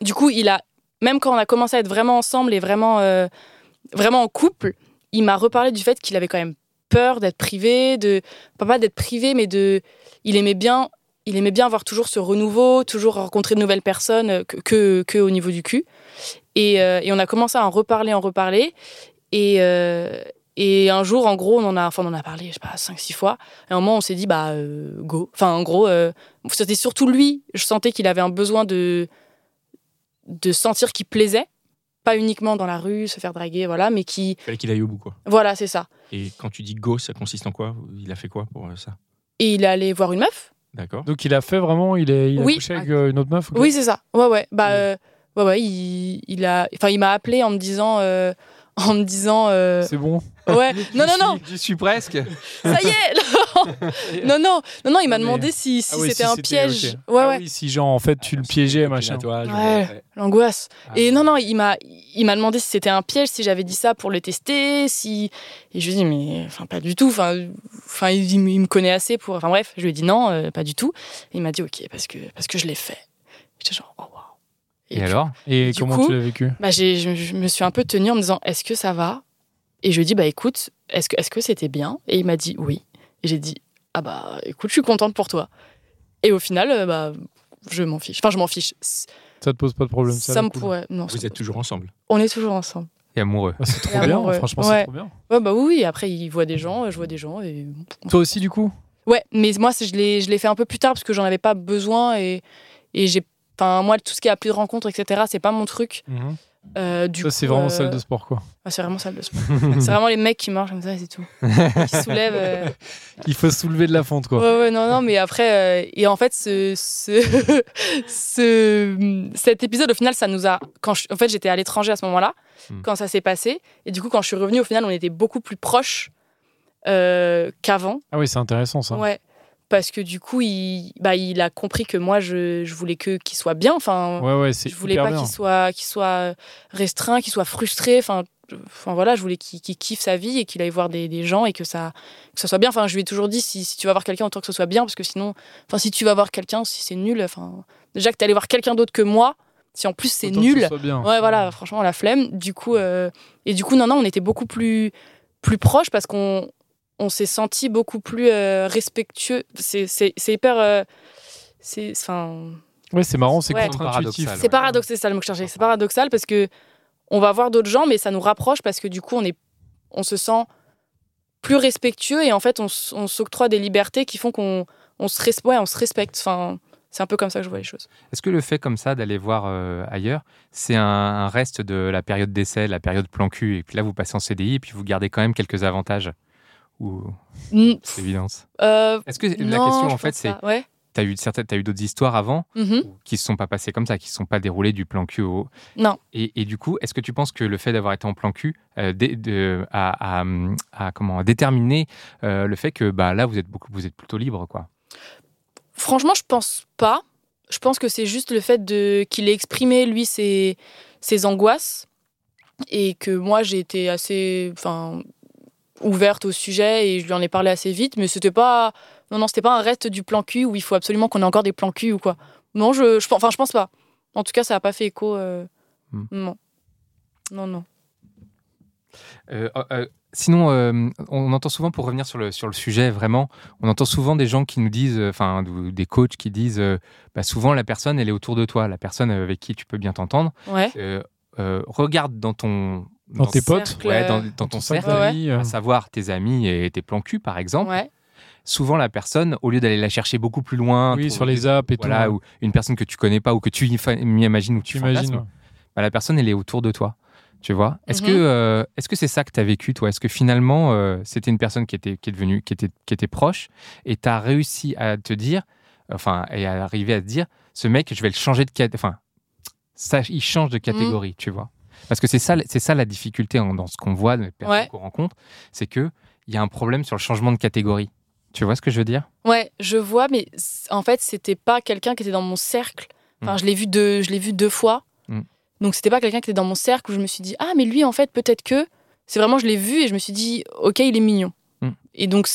du coup, il a. Même quand on a commencé à être vraiment ensemble et vraiment, vraiment en couple, il m'a reparlé du fait qu'il avait quand même peur d'être privé, de. Pas pas d'être privé, mais de. Il aimait bien. Il aimait bien avoir toujours ce renouveau, toujours rencontrer de nouvelles personnes euh, que, que, que au niveau du cul. Et, euh, et on a commencé à en reparler, en reparler. Et, euh, et un jour, en gros, on en a, enfin, on en a parlé, je sais pas, 5-6 fois. Et à un moment, on s'est dit, bah, euh, go. Enfin, en gros, c'était surtout lui. Je sentais qu'il avait un besoin de, de sentir qu'il plaisait. Pas uniquement dans la rue, se faire draguer, voilà, mais qui. il fallait qu'il aille au bout, quoi. Voilà, c'est ça. Et quand tu dis go, ça consiste en quoi? Il a fait quoi pour ça? Et il est allé voir une meuf. D'accord. Donc, il a fait vraiment, il, est, il a Oui. couché avec euh, une autre meuf ok Oui, c'est ça. Ouais, ouais. Bah, Oui. euh, ouais, ouais, il, il a. Enfin, il m'a appelé en me disant. En me disant. euh, C'est bon. ouais. Non, non, non. J'y suis presque. Ça y est. non, non, non, non. Il m'a demandé si, si Ah oui, c'était si un piège. Ouais, Ah ouais. oui, si genre, en fait, tu le piégeais, machin. Ouais. L'angoisse. Ah Et non, non, il m'a, il m'a demandé si c'était un piège, si j'avais dit ça pour le tester, si. Et je lui ai dit, mais enfin, pas du tout. Enfin, enfin il, il me- il me connaît assez pour. Enfin, bref, je lui ai dit non, euh, pas du tout. Et il m'a dit, ok, parce que, parce que je l'ai fait. J'étais genre, oh Et puis, alors? Et Du comment coup- tu l'as vécu? bah, j'ai, je, je me suis un peu tenue en me disant, est-ce que ça va? Et je lui ai dit, bah écoute, est-ce que, est-ce que c'était bien? Et il m'a dit oui. Et j'ai dit, ah bah écoute, je suis contente pour toi. Et au final, euh, bah, je m'en fiche. Enfin, je m'en fiche. Ça te pose pas de problème Ça, ça me cool. pourrait. Non, ça Vous êtes toujours ensemble. On est toujours ensemble. Et amoureux. Bah, c'est trop Et bien, amoureux. franchement, Ouais. c'est trop bien. Ouais, bah oui. Après, il voit des gens, je vois des gens. Et... Toi aussi, du coup? Ouais, mais moi, je l'ai, je l'ai fait un peu plus tard parce que j'en avais pas besoin et, et j'ai. Enfin, moi, tout ce qui est appli de rencontre, etc., c'est pas mon truc. Euh, du Ça, c'est vraiment euh, salle de sport, quoi. ah, c'est vraiment salle de sport. c'est vraiment les mecs qui marchent comme ça, et c'est tout. Qui soulèvent. euh, Il faut soulever de la fonte, quoi. Ouais, ouais, non, non, mais après, euh, et en fait, ce, ce, ce- cet épisode, au final, ça nous a. Quand je- en fait, j'étais à l'étranger à ce moment-là, Hmm. quand ça s'est passé, et du coup, quand je suis revenue, au final, on était beaucoup plus proches euh, qu'avant. Ah oui, c'est intéressant, ça. Ouais. Parce que du coup, il, bah, il a compris que moi, je, je voulais que qu'il soit bien. Enfin, Ouais, je voulais pas qu'il soit, qu'il soit restreint, qu'il soit frustré. Enfin, voilà, je voulais qu'il kiffe sa vie et qu'il aille voir des, des gens et que ça, que ça soit bien. Enfin, je lui ai toujours dit si, si tu vas voir quelqu'un, autant que ce soit bien, parce que sinon, enfin, si tu vas voir quelqu'un, si c'est nul, enfin, déjà que tu allé voir quelqu'un d'autre que moi, si en plus c'est Autant que ce nul, soit bien. Ouais, voilà, franchement, la flemme. Du coup, euh, et du coup, non, non, on était beaucoup plus, plus proches parce qu'on on s'est senti beaucoup plus euh, respectueux. C'est hyper. euh, c'est enfin, Ouais, c'est marrant, c'est Ouais. contre-intuitif. Paradoxal, c'est paradoxal, c'est ça le mot que je cherchais. C'est paradoxal parce que on va voir d'autres gens, mais ça nous rapproche parce que du coup, on, est, on se sent plus respectueux et en fait, on, on s'octroie des libertés qui font qu'on on se, res- ouais, on se respecte. Enfin, c'est un peu comme ça que je vois les choses. Est-ce que le fait comme ça d'aller voir euh, ailleurs, c'est un, un reste de la période d'essai, la période plan cul, et puis là vous passez en CDI et puis vous gardez quand même quelques avantages? Ou Mm, c'est évidence euh, Est-ce que la question en fait c'est. Ouais. t'as eu certaines, t'as eu d'autres histoires avant Mhm. qui se sont pas passées comme ça, qui se sont pas déroulées du plan cul au. Non. Et, et du coup, est-ce que tu penses que le fait d'avoir été en plan cul euh, de- a, a- a- comment, a déterminé euh, le fait que bah, là vous êtes, beaucoup, vous êtes plutôt libre quoi? Franchement, je pense pas. Je pense que c'est juste le fait de qu'il ait exprimé lui ses, ses angoisses et que moi j'ai été assez, enfin, ouverte au sujet et je lui en ai parlé assez vite. Mais c'était pas, non non, c'était pas un reste du plan cul où il faut absolument qu'on ait encore des plans cul ou quoi. Non, je, je, enfin, je pense pas. En tout cas, ça a pas fait écho. euh, Hmm. Non, non, non. Euh, euh, sinon, euh, on entend souvent, pour revenir sur le, sur le sujet, vraiment, on entend souvent des gens qui nous disent, enfin, des coachs qui disent, bah, souvent la personne, elle est autour de toi, la personne avec qui tu peux bien t'entendre. Ouais. Regarde dans ton. Dans tes potes Cercle, Ouais, dans, euh, dans ton cercle cercle, d'amis, euh. à savoir tes amis et tes plans cul, par exemple. Ouais. Souvent, la personne, au lieu d'aller la chercher beaucoup plus loin, Oui, sur les apps et voilà, tout. ou une personne que tu connais pas ou que tu imagines ou tu J'imagine. fantasmes, ouais. bah, la personne, elle est autour de toi. Tu vois Est-ce Mhm. que euh, est-ce que c'est ça que tu as vécu, toi? Est-ce que finalement, euh, c'était une personne qui était, qui est devenue, qui était, qui était proche et tu as réussi à te dire, enfin, et à arriver à te dire, ce mec, je vais le changer de catégorie. Enfin, ça, il change de catégorie, tu vois? Parce que c'est ça, c'est ça la difficulté hein, dans ce qu'on voit, les personnes Ouais. qu'on rencontre, c'est qu'il y a un problème sur le changement de catégorie. Tu vois ce que je veux dire? Ouais, je vois, mais en fait, c'était pas quelqu'un qui était dans mon cercle. Enfin, Mm. je l'ai vu deux, je l'ai vu deux fois. Mm. Donc, c'était pas quelqu'un qui était dans mon cercle où je me suis dit ah mais lui en fait peut-être que c'est vraiment je l'ai vu et je me suis dit ok il est mignon. Mm. Et donc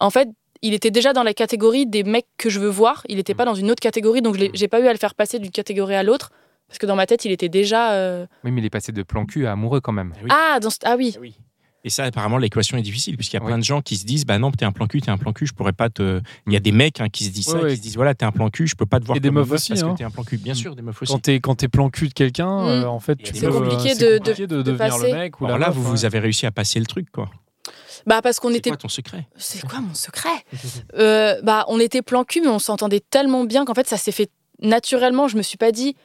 en fait il était déjà dans la catégorie des mecs que je veux voir. Il n'était pas dans une autre catégorie donc j'ai pas eu à le faire passer d'une catégorie à l'autre parce que dans ma tête il était déjà euh, Oui, mais il est passé de plan cul à amoureux quand même. Oui. ah dans ce- ah oui Eh oui. Et ça, apparemment, l'équation est difficile, puisqu'il y a Oui. plein de gens qui se disent Bah non, t'es un plan cul, t'es un plan cul, je pourrais pas te. Il y a des mecs hein, qui se disent Ouais, ça, ouais. qui se disent Voilà, t'es un plan cul, je peux pas te voir Et des meufs meuf aussi, parce hein. que t'es un plan cul. Bien sûr, des meufs aussi. Quand t'es quand t'es plan cul de quelqu'un, Mm. euh, en fait, tu des peux. meufs. euh, compliqué c'est de- compliqué de, de devenir passer. le mec ou Alors la là, meuf, vous, ouais. vous avez réussi à passer le truc, quoi. bah parce qu'on C'est était quoi ton secret? C'est quoi mon secret? Euh, Bah, on était plan cul, mais on s'entendait tellement bien qu'en fait, ça s'est fait naturellement. Je me suis pas dit,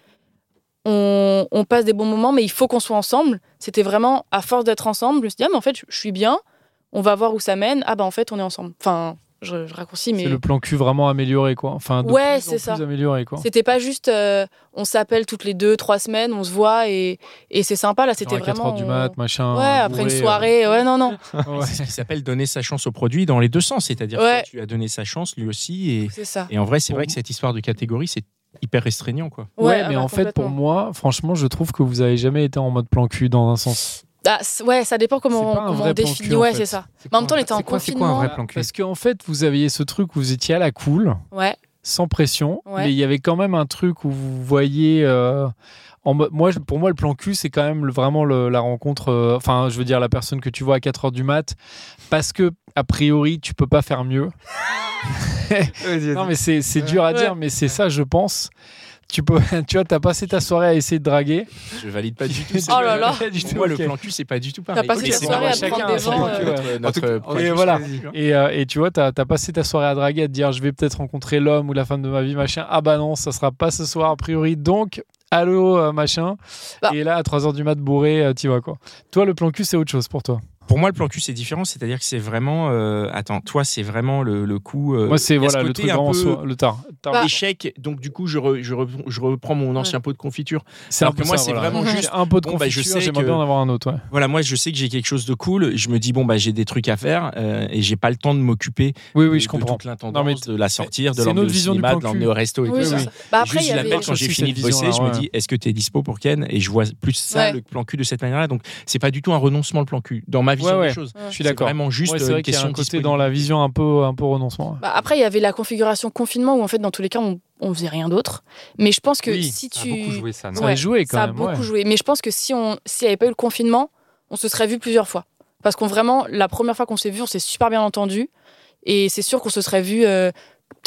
on, on passe des bons moments, mais il faut qu'on soit ensemble. C'était vraiment à force d'être ensemble. Je me suis dit, ah, mais en fait, je, je suis bien. On va voir où ça mène. Ah, bah, en fait, on est ensemble. Enfin, je, je raccourcis, mais C'est le plan cul vraiment amélioré, quoi. Enfin, de Ouais, c'est ça. amélioré, quoi. c'était pas juste, euh, on s'appelle toutes les deux, trois semaines, on se voit et, et c'est sympa. Là, c'était à 4 vraiment. heures du mat, machin. Ouais, après une euh, soirée. Ouais, non, non. ouais. C'est ce qui s'appelle donner sa chance au produit dans les deux sens. C'est-à-dire Ouais. que tu as donné sa chance, lui aussi. Et, C'est ça. et en vrai, c'est vrai que cette histoire de catégorie, c'est hyper restreignant, quoi. Ouais, ah mais bah, en fait, pour moi, franchement, je trouve que vous avez jamais été en mode plan cul dans un sens. Ah, c- ouais, ça dépend comment, on, comment on définit. cul, en ouais, fait. c'est ça. Mais en même temps, on était en c'est quoi- C'est quoi un vrai confinement. plan cul? Parce qu'en fait, vous aviez ce truc où vous étiez à la cool, Ouais. sans pression, Ouais. mais il y avait quand même un truc où vous voyez. euh, en mode- moi, je- pour moi, le plan cul, c'est quand même le- vraiment le- la rencontre. euh, Enfin, je veux dire, la personne que tu vois à 4 heures du mat, parce que, a priori, tu peux pas faire mieux. Non, mais c'est c'est dur à dire, mais c'est ça, je pense. Tu peux, tu vois, t'as passé ta soirée à essayer de draguer. Je valide pas du tout. Oh là là. Du tout, moi, le plan cul, c'est pas du tout pareil. passé Et ta soirée à chacun des gens, euh, plan Et voilà. Et, euh, et tu vois, t'as as passé ta soirée à draguer, à te dire je vais peut-être rencontrer l'homme ou la femme de ma vie, machin. Ah bah non, ça sera pas ce soir a priori. Donc, allô, euh, machin. Bah. Et là, à 3h du mat bourré, euh, tu vois quoi. Toi, le plan cul, c'est autre chose pour toi. Pour moi, le plan cul, c'est différent. C'est-à-dire que c'est vraiment. euh, attends, toi, c'est vraiment le, le coup. euh, Moi, c'est ce voilà, le truc peu soi- le tard. tard- Bah, échec. Donc, du coup, je, re- je, re- je reprends mon ancien pot de confiture. c'est alors un peu que moi, ça, c'est voilà. vraiment juste, un pot de bon, bah, je confiture, sais j'aimerais que- bien en avoir un autre. ouais. Voilà, moi, je sais que j'ai quelque chose de cool. Je me dis, bon, bah, j'ai des trucs à faire euh, et j'ai pas le temps de m'occuper Oui, de, oui, je de comprends. toute l'intendance, Non, mais de la sortir, de l'emmener au vision du cinéma, de l'emmener au resto et tout ça. Bah, après, je l'appelle quand j'ai fini de bosser, je me dis, est-ce que tu es dispo pour Ken? Et je vois plus ça, le plan cul de cette manière-là. Donc, c'est pas du tout un renoncement, le plan cul, dans ma vision Ouais, ouais. des choses. Je suis C'est d'accord. vraiment juste Ouais, euh, c'est vrai une qu'il y a question un côté dans la vision un peu, un peu renoncement. Bah, après, il y avait la configuration confinement où en fait, dans tous les cas, on, on faisait rien d'autre. Mais je pense que Oui, si Ça a tu. beaucoup joué ça, non Ça a joué quand ça a même. beaucoup ouais. joué. Mais je pense que si on s'il n'y avait pas eu le confinement, on se serait vu plusieurs fois. Parce qu'on vraiment, la première fois qu'on s'est vu, on s'est super bien entendu. Et c'est sûr qu'on se serait vu. euh,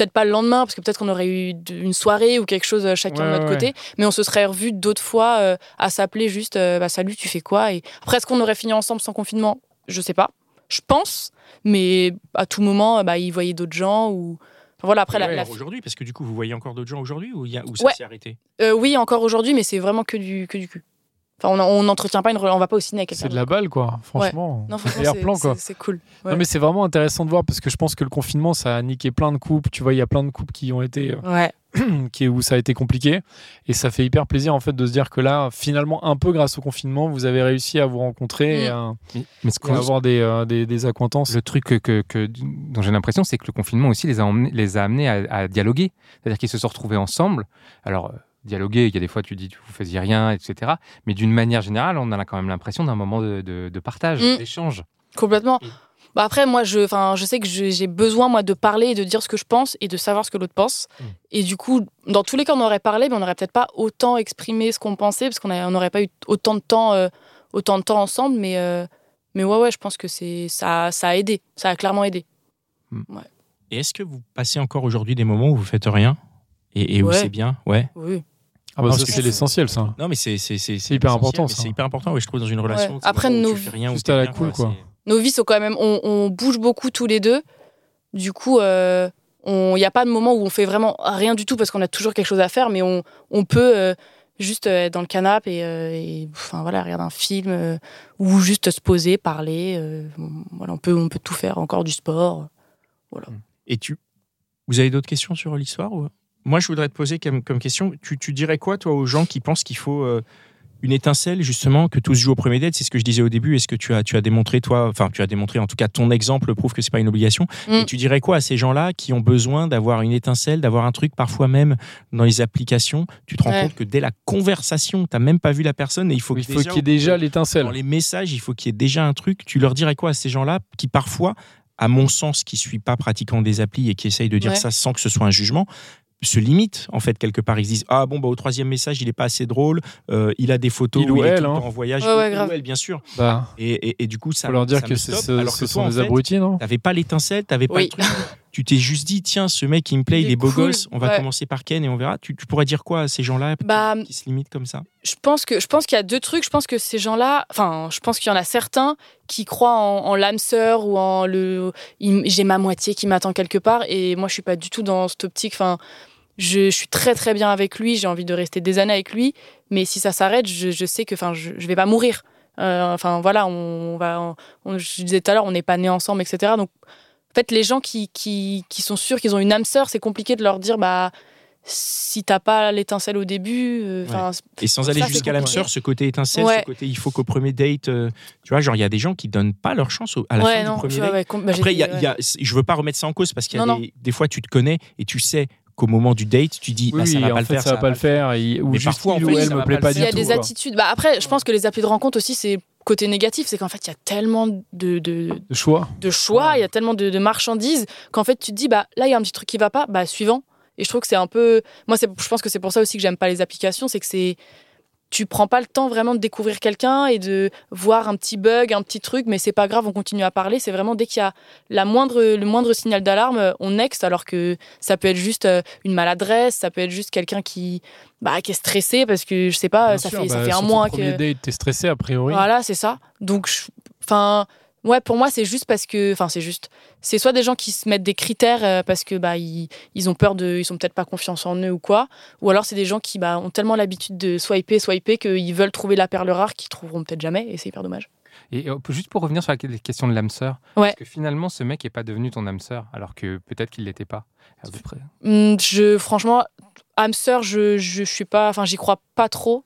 Peut-être pas le lendemain, parce que peut-être qu'on aurait eu une soirée ou quelque chose euh, chacun Ouais, de notre ouais, côté, mais on se serait revu d'autres fois euh, à s'appeler juste euh, bah, Salut, tu fais quoi? Et après, est-ce qu'on aurait fini ensemble sans confinement? Je sais pas. Je pense, mais à tout moment, bah, il voyait d'autres gens ou. Enfin, voilà, après, la- Ouais, la, alors Aujourd'hui, parce que du coup, vous voyez encore d'autres gens aujourd'hui ou, y a- ou ça s'est arrêté? Euh, oui, encore aujourd'hui, mais c'est vraiment que du, que du cul. Enfin, on n'entretient pas une rela- on va pas au ciné avec quelqu'un. C'est de la balle, quoi. Franchement. Non, franchement, Meilleur c'est- plan, quoi. c'est- C'est cool. Ouais. Non, mais c'est vraiment intéressant de voir parce que je pense que le confinement, ça a niqué plein de couples. Tu vois, il y a plein de couples qui ont été, euh, Ouais. qui, où ça a été compliqué. Et ça fait hyper plaisir, en fait, de se dire que là, finalement, un peu grâce au confinement, vous avez réussi à vous rencontrer et Mm. à, Mais, ce et à qu'on- avoir des, euh, des, des acquaintances. le truc que, que- que- dont j'ai l'impression, c'est que le confinement aussi les a, emmenés- les a amenés à, à dialoguer. C'est-à-dire qu'ils se sont retrouvés ensemble. Alors, euh, dialoguer, il y a des fois, tu dis, vous faisiez rien, etc. Mais d'une manière générale, on a quand même l'impression d'un moment de, de- de partage, Mm. d'échange. Complètement. Mm. Bah après, moi, je, enfin, je sais que j'ai besoin, moi, de parler et de dire ce que je pense et de savoir ce que l'autre pense. Mm. Et du coup, dans tous les cas, on aurait parlé, mais on n'aurait peut-être pas autant exprimé ce qu'on pensait parce qu'on n'aurait pas eu autant de temps, euh, autant de temps ensemble. Mais, euh, mais ouais, ouais, je pense que c'est ça, ça a aidé. Ça a clairement aidé. Et est-ce que vous passez encore aujourd'hui des moments où vous faites rien? Et, et où Ouais. c'est bien? Ouais. Oui. Ah bah parce que c'est l'essentiel, ça. Non, mais c'est c'est c'est C'est hyper important. C'est hyper important, ouais, je trouve, dans une relation. Ouais. c'est Après, nos- rien, où Juste à la cool, quoi. Nos vies sont quand même, on, on bouge beaucoup tous les deux. Du coup, euh, il n'y a pas de moment où on fait vraiment rien du tout parce qu'on a toujours quelque chose à faire, mais on, on peut euh, juste euh, être dans le canapé et, euh, et, enfin voilà, regarder un film euh, ou juste se poser, parler. euh, voilà, on peut, on peut tout faire, encore du sport. Et tu, vous avez d'autres questions sur l'histoire ou... Moi, je voudrais te poser comme, comme question, tu, tu dirais quoi, toi, aux gens qui pensent qu'il faut euh, une étincelle, justement, que tout se joue au premier date? C'est ce que je disais au début. Est-ce que tu as, tu as démontré, toi, enfin, tu as démontré, en tout cas, ton exemple prouve que c'est pas une obligation. Mm. Et tu dirais quoi à ces gens-là qui ont besoin d'avoir une étincelle, d'avoir un truc, parfois même dans les applications? Tu te rends Ouais. compte que dès la conversation, tu n'as même pas vu la personne et il faut qu'il y ait déjà l'étincelle. dans les messages, il faut qu'il y ait déjà un truc. Tu leur dirais quoi à ces gens-là qui parfois, à mon sens, qui ne suis pas pratiquant des applis et qui essayent de dire Ouais. ça sans que ce soit un jugement, se limitent en fait quelque part. Ils se disent ah bon bah au troisième message il est pas assez drôle, euh, il a des photos Il où ou il est elle, tout le hein. en voyage, Ouais, ouais, Il ou elle, bien sûr. Bah, Et, et- et du coup ça faut leur dire ça que stoppe, ce, alors ce que sont toi, en des fait, abrutis, non T'avais pas l'étincelle, t'avais pas Oui. le truc. tu t'es juste dit tiens ce mec il me plaît, il, Il est beau cool. gosse, on va Ouais. commencer par Ken et on verra. Tu, tu pourrais dire quoi à ces gens-là Bah, qui se limitent comme ça? je pense que je pense qu'il y a deux trucs. Je pense que ces gens-là, enfin, je pense qu'il y en a certains qui croient en, en l'âme sœur ou en le. J'ai ma moitié qui m'attend quelque part et moi je suis pas du tout dans cette optique. Enfin, je, je suis très très bien avec lui. J'ai envie de rester des années avec lui. Mais si ça s'arrête, je, je sais que enfin, je, je vais pas mourir. Euh, Enfin voilà, on, va. on- je disais tout à l'heure, on n'est pas nés ensemble, etc. Donc en fait, les gens qui, qui, qui sont sûrs qu'ils ont une âme sœur, c'est compliqué de leur dire bah si t'as pas l'étincelle au début, euh, Et sans aller jusqu'à l'âme sœur, ce côté étincelle, Ouais. ce côté il faut qu'au premier date, euh, tu vois, genre il y a des gens qui donnent pas leur chance au- à la ouais, fin non, du premier date. bah, Après, y a, y a- je veux pas remettre ça en cause parce qu'il y a Non, des, des fois tu te connais et tu sais qu'au moment du date, tu dis oui, ah, ça va en pas le fait, faire, ça va pas le faire. et- Ou Mais juste parfois, il ou elle me plaît pas du Il y a tout. des quoi. attitudes. Bah après, je pense que les applis de rencontre aussi, c'est côté négatif, c'est qu'en fait, il y a tellement de, de, De choix. de choix, il y a tellement de, de marchandises qu'en fait, tu te dis, bah là, il y a un petit truc qui va pas, bah suivant. Et je trouve que c'est un peu. Moi, je pense que c'est pour ça aussi que j'aime pas les applications, c'est que c'est. Tu prends pas le temps vraiment de découvrir quelqu'un et de voir un petit bug, un petit truc, mais c'est pas grave, on continue à parler. C'est vraiment dès qu'il y a la moindre, le moindre signal d'alarme, on next, alors que ça peut être juste euh, une maladresse, ça peut être juste quelqu'un qui, bah, qui est stressé parce que je sais pas, Bien ça sûr, fait, ça bah, fait un mois le premier que. date, t'es stressé a priori. Voilà, c'est ça. Donc, enfin, ouais, pour moi, c'est juste parce que, enfin, c'est juste, c'est soit des gens qui se mettent des critères euh, parce que bah ils, ils ont peur de, ils sont peut-être pas confiance en eux ou quoi, ou alors c'est des gens qui bah ont tellement l'habitude de swiper, swiper qu'ils veulent trouver la perle rare qu'ils trouveront peut-être jamais et c'est hyper dommage. Et euh, juste pour revenir sur la question de l'âme sœur, Ouais. parce que finalement, ce mec n'est pas devenu ton âme sœur, alors que peut-être qu'il l'était pas. À peu près? Hum, Je, franchement, âme sœur, je, je suis pas, enfin, j'y crois pas trop.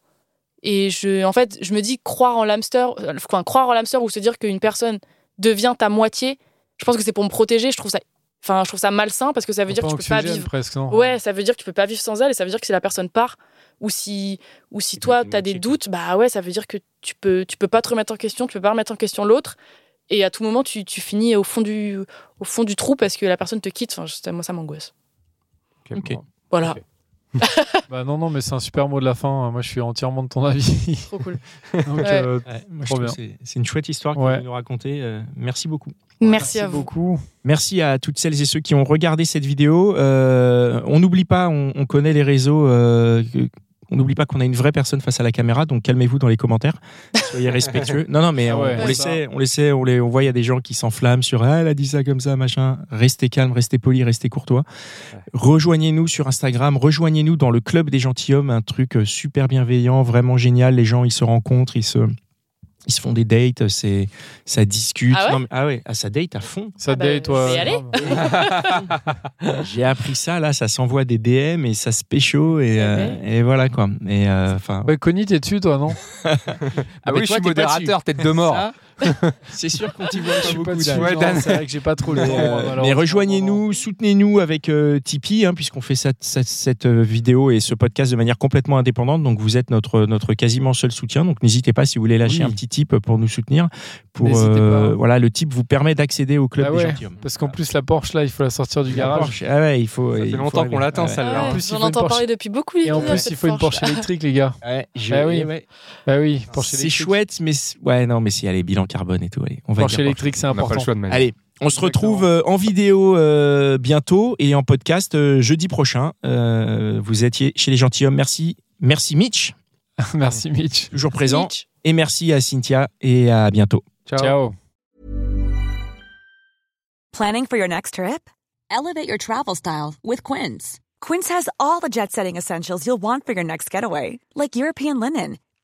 Et je, en fait, je me dis croire en sœur, euh, enfin, croire en sœur ou se dire qu'une personne devient ta moitié, je pense que c'est pour me protéger. Je trouve ça, enfin, je trouve ça malsain parce que ça veut dire que tu peux pas vivre. presque, non? Ouais, ça veut dire que tu peux pas vivre sans elle et ça veut dire que si la personne part ou si ou si toi tu as des doutes, bah ouais, ça veut dire que tu peux tu peux pas te remettre en question, tu peux pas remettre en question l'autre et à tout moment tu, tu finis au fond du au fond du trou parce que la personne te quitte. Enfin, moi ça m'angoisse. Ok, Ok. bon. Voilà. Bah non, non, mais c'est un super mot de la fin. Moi, je suis entièrement de ton avis. trop cool. Donc, Ouais. euh, Ouais, moi, je Trop bien. c'est- une chouette histoire que Ouais. vous nous racontez. Euh, merci beaucoup. Merci, à vous. beaucoup. Merci à toutes celles et ceux qui ont regardé cette vidéo. Euh, on n'oublie pas, on, on connaît les réseaux. euh, que- on n'oublie pas qu'on a une vraie personne face à la caméra, donc calmez-vous dans les commentaires. Soyez respectueux. Non, non, mais Ah on, ouais, on les sait, on les sait, on les, on voit, il y a des gens qui s'enflamment sur ah, elle a dit ça comme ça, machin. Restez calme, restez poli, restez courtois. Ouais. Rejoignez-nous sur Instagram, rejoignez-nous dans le club des gentilshommes, un truc euh, super bienveillant, vraiment génial. Les gens, ils se rencontrent, ils se, ils se font des dates, c'est, ça discute. Ah ouais Non, mais- ah ouais, ah, ça date à fond. Ça Ah bah, date, je y aller. J'ai appris ça, là, ça s'envoie des DM et ça se pécho et, euh, et voilà quoi. Et euh, enfin, Ouais, Connie, t'es dessus, toi, non? Ah, mais oui, je toi, suis t'es pas modérateur, tête de mort. ça, c'est sûr qu'on t'y voit Je pas suis pas beaucoup. dessus. Dan. Ouais, Dan. C'est vrai que j'ai pas trop le Mais, temps. euh, mais rejoignez-nous, soutenez-nous avec euh, Tipeee, hein, puisqu'on fait cette, cette, cette, euh, vidéo et ce podcast de manière complètement indépendante. Donc vous êtes notre, notre quasiment seul soutien. Donc n'hésitez pas si vous voulez lâcher Oui. un petit tip pour nous soutenir. Pour, euh, pas. voilà, le tip vous permet d'accéder au club Ah des ouais. Parce qu'en plus, la Porsche, là, il faut la sortir du La garage. Porsche, ah ouais, il faut. Ça il fait faut longtemps qu'on l'attend, Ouais. celle-là. Ah ouais, En plus, il J'en faut une entends Porsche. parler depuis beaucoup. Et en plus, cette il faut une Porsche électrique, les gars. Ouais, je- Ah oui. ouais. Bah oui, C'est chouette, mais ouais, non, mais si, allez, bilan carbone et tout. Allez, on va Porsche dire électrique, c'est On n'a pas le important. choix de manière. Allez, on se retrouve euh, en vidéo euh, bientôt et en podcast euh, jeudi prochain. Euh, vous étiez chez les gentilshommes. Merci. Merci Mitch, Merci, Mitch. toujours présent. Mitch. Et merci à Cynthia et à bientôt. Ciao. Ciao. Planning for your next trip? Elevate your travel style with Quince. Quince has all the jet setting essentials you'll want for your next getaway, like European linen,